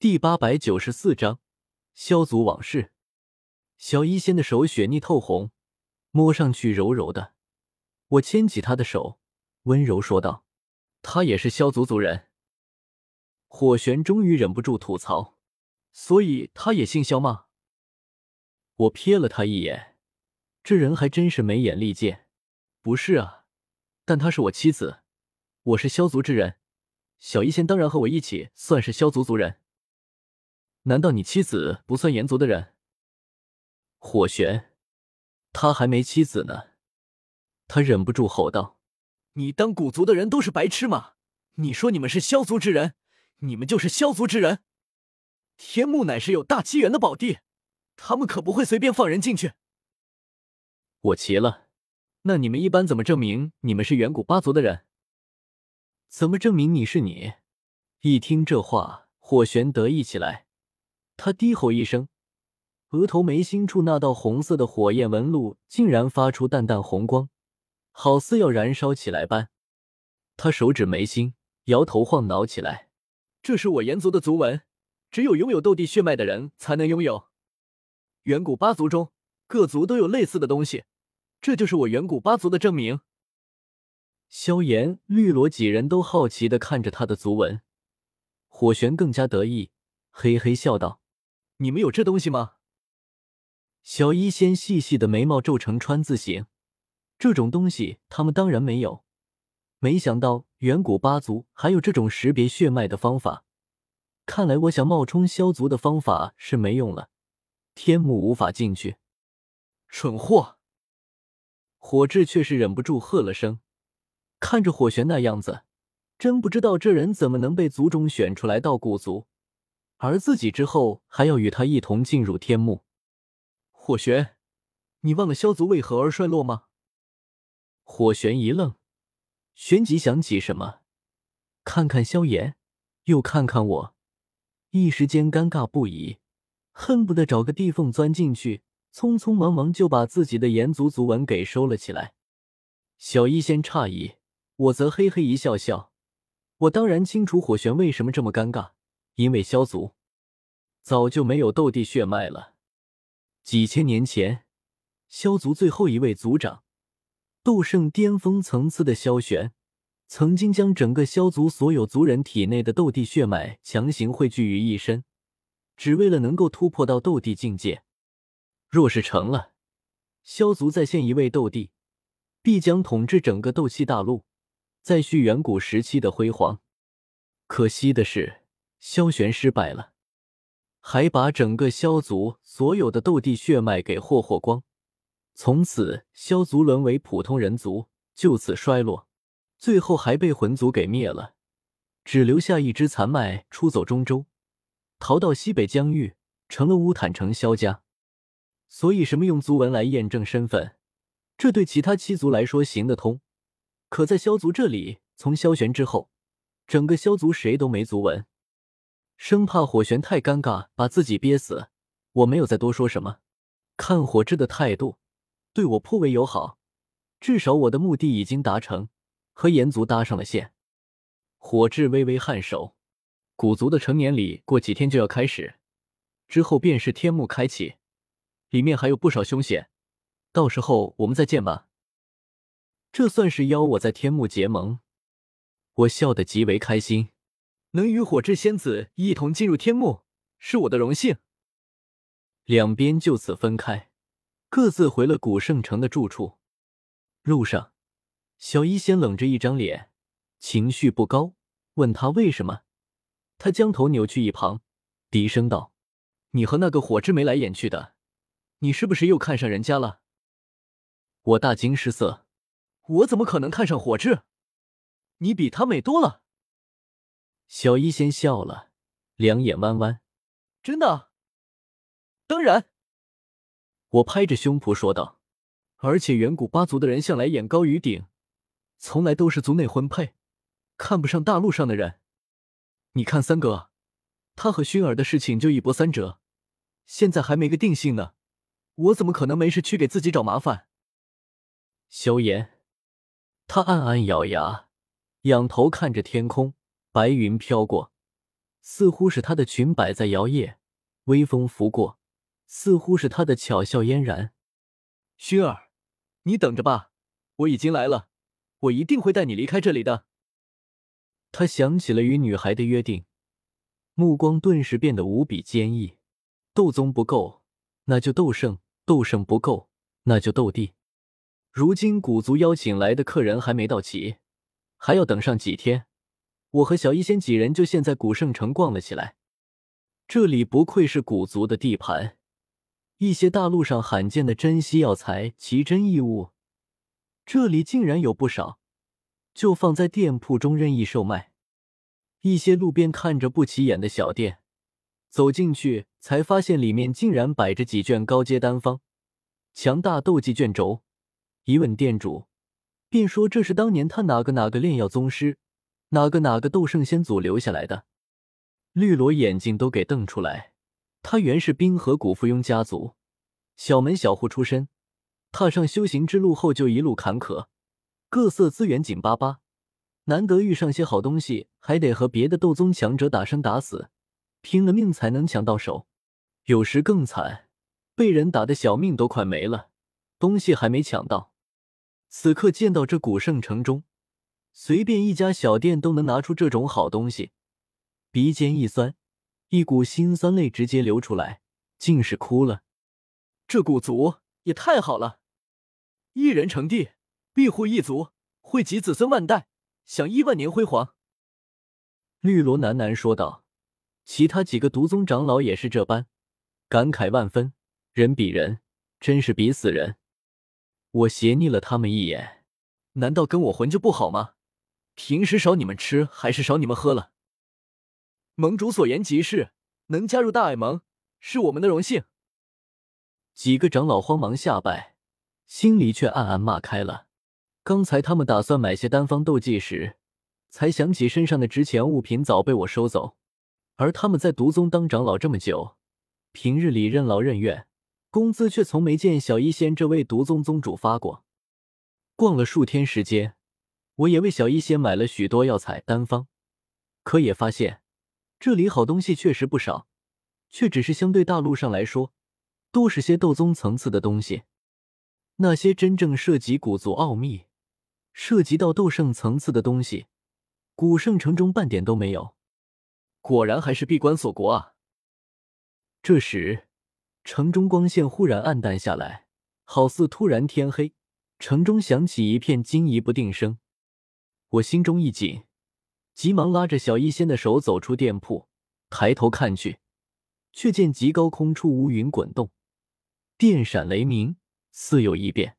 第八百九十四章萧族往事。小医仙的手雪腻透红，摸上去柔柔的。我牵起她的手，温柔说道：“她也是萧族族人。”火玄终于忍不住吐槽：“所以他也姓萧吗？”我瞥了他一眼，这人还真是眉眼力见。不是啊，但她是我妻子，我是萧族之人，小医仙当然和我一起算是萧族族人。难道你妻子不算炎族的人？火玄，他还没妻子呢。他忍不住吼道：“你当古族的人都是白痴吗？你说你们是萧族之人，你们就是萧族之人。天幕乃是有大机缘的宝地，他们可不会随便放人进去。”我齐了，那你们一般怎么证明你们是远古八族的人？怎么证明你是你？一听这话，火玄得意起来。他低吼一声，额头眉心处那道红色的火焰纹路竟然发出淡淡红光，好似要燃烧起来般。他手指眉心，摇头晃脑起来：“这是我炎族的族纹，只有拥有斗帝血脉的人才能拥有。远古八族中各族都有类似的东西，这就是我远古八族的证明。”萧炎、绿萝几人都好奇的看着他的族纹，火玄更加得意，嘿嘿笑道。你们有这东西吗？小医仙细细的眉毛皱成川字形，这种东西他们当然没有。没想到远古八族还有这种识别血脉的方法，看来我想冒充萧族的方法是没用了，天幕无法进去。蠢货！火智却是忍不住喝了声，看着火玄那样子，真不知道这人怎么能被族中选出来到古族。而自己之后还要与他一同进入天幕。火玄，你忘了萧族为何而衰落吗？火玄一愣，旋即想起什么，看看萧炎，又看看我，一时间尴尬不已，恨不得找个地缝钻进去，匆匆忙忙就把自己的炎族族纹给收了起来。小医仙诧异，我则嘿嘿一笑笑。我当然清楚火玄为什么这么尴尬。因为萧族早就没有斗帝血脉了。几千年前，萧族最后一位族长，斗圣巅峰层次的萧玄，曾经将整个萧族所有族人体内的斗帝血脉强行汇聚于一身，只为了能够突破到斗帝境界。若是成了，萧族再现一位斗帝，必将统治整个斗气大陆，再续远古时期的辉煌。可惜的是。萧玄失败了，还把整个萧族所有的斗帝血脉给霍霍光，从此萧族沦为普通人族，就此衰落，最后还被魂族给灭了，只留下一支残脉出走中州，逃到西北疆域，成了乌坦城萧家。所以，什么用族纹来验证身份，这对其他七族来说行得通，可在萧族这里，从萧玄之后，整个萧族谁都没族纹。生怕火玄太尴尬，把自己憋死，我没有再多说什么。看火智的态度，对我颇为友好，至少我的目的已经达成，和炎族搭上了线。火智微微颔首，古族的成年礼过几天就要开始，之后便是天幕开启，里面还有不少凶险，到时候我们再见吧。这算是邀我在天幕结盟，我笑得极为开心。能与火之仙子一同进入天幕，是我的荣幸。两边就此分开，各自回了古圣城的住处。路上，小医仙冷着一张脸，情绪不高。问他为什么，他将头扭去一旁，低声道：“你和那个火之眉来眼去的，你是不是又看上人家了？”我大惊失色：“我怎么可能看上火之？你比她美多了。”小医仙笑了，两眼弯弯，真的？当然。我拍着胸脯说道。而且远古八族的人向来眼高于顶，从来都是族内婚配，看不上大陆上的人。你看三哥，他和薰儿的事情就一波三折，现在还没个定性呢，我怎么可能没事去给自己找麻烦？萧炎，他暗暗咬牙，仰头看着天空。白云飘过，似乎是他的裙摆在摇曳，微风拂过，似乎是他的巧笑嫣然。薰儿，你等着吧，我已经来了，我一定会带你离开这里的。他想起了与女孩的约定，目光顿时变得无比坚毅。斗宗不够，那就斗圣；斗圣不够，那就斗帝。如今古族邀请来的客人还没到齐，还要等上几天。我和小医仙几人就现在古圣城逛了起来。这里不愧是古族的地盘，一些大陆上罕见的珍稀药材、奇珍异物，这里竟然有不少，就放在店铺中任意售卖。一些路边看着不起眼的小店，走进去才发现里面竟然摆着几卷高阶丹方、强大斗技卷轴。一问店主，便说这是当年他哪个哪个炼药宗师。哪个哪个斗圣先祖留下来的？绿萝眼睛都给瞪出来。他原是冰河谷附庸家族，小门小户出身，踏上修行之路后就一路坎坷，各色资源紧巴巴，难得遇上些好东西，还得和别的斗宗强者打生打死，拼了命才能抢到手。有时更惨，被人打的小命都快没了，东西还没抢到。此刻见到这古圣城中。随便一家小店都能拿出这种好东西，鼻尖一酸，一股辛酸泪直接流出来，竟是哭了。这古族也太好了，一人成帝，庇护一族，惠及子孙万代，享亿万年辉煌。绿萝喃喃说道。其他几个毒宗长老也是这般，感慨万分。人比人，真是比死人。我斜睨了他们一眼，难道跟我混就不好吗？平时少你们吃，还是少你们喝了？盟主所言极是，能加入大爱盟，是我们的荣幸。几个长老慌忙下拜，心里却暗暗骂开了。刚才他们打算买些单方斗技时，才想起身上的值钱物品早被我收走。而他们在毒宗当长老这么久，平日里任劳任怨，工资却从没见小医仙这位毒宗宗主发过。逛了数天时间。我也为小医仙买了许多药材丹方，可也发现这里好东西确实不少，却只是相对大陆上来说，都是些斗宗层次的东西。那些真正涉及古族奥秘、涉及到斗圣层次的东西，古圣城中半点都没有。果然还是闭关锁国啊！这时，城中光线忽然暗淡下来，好似突然天黑，城中响起一片惊疑不定声。我心中一紧，急忙拉着小医仙的手走出店铺，抬头看去，却见极高空处乌云滚动，电闪雷鸣，似有异变。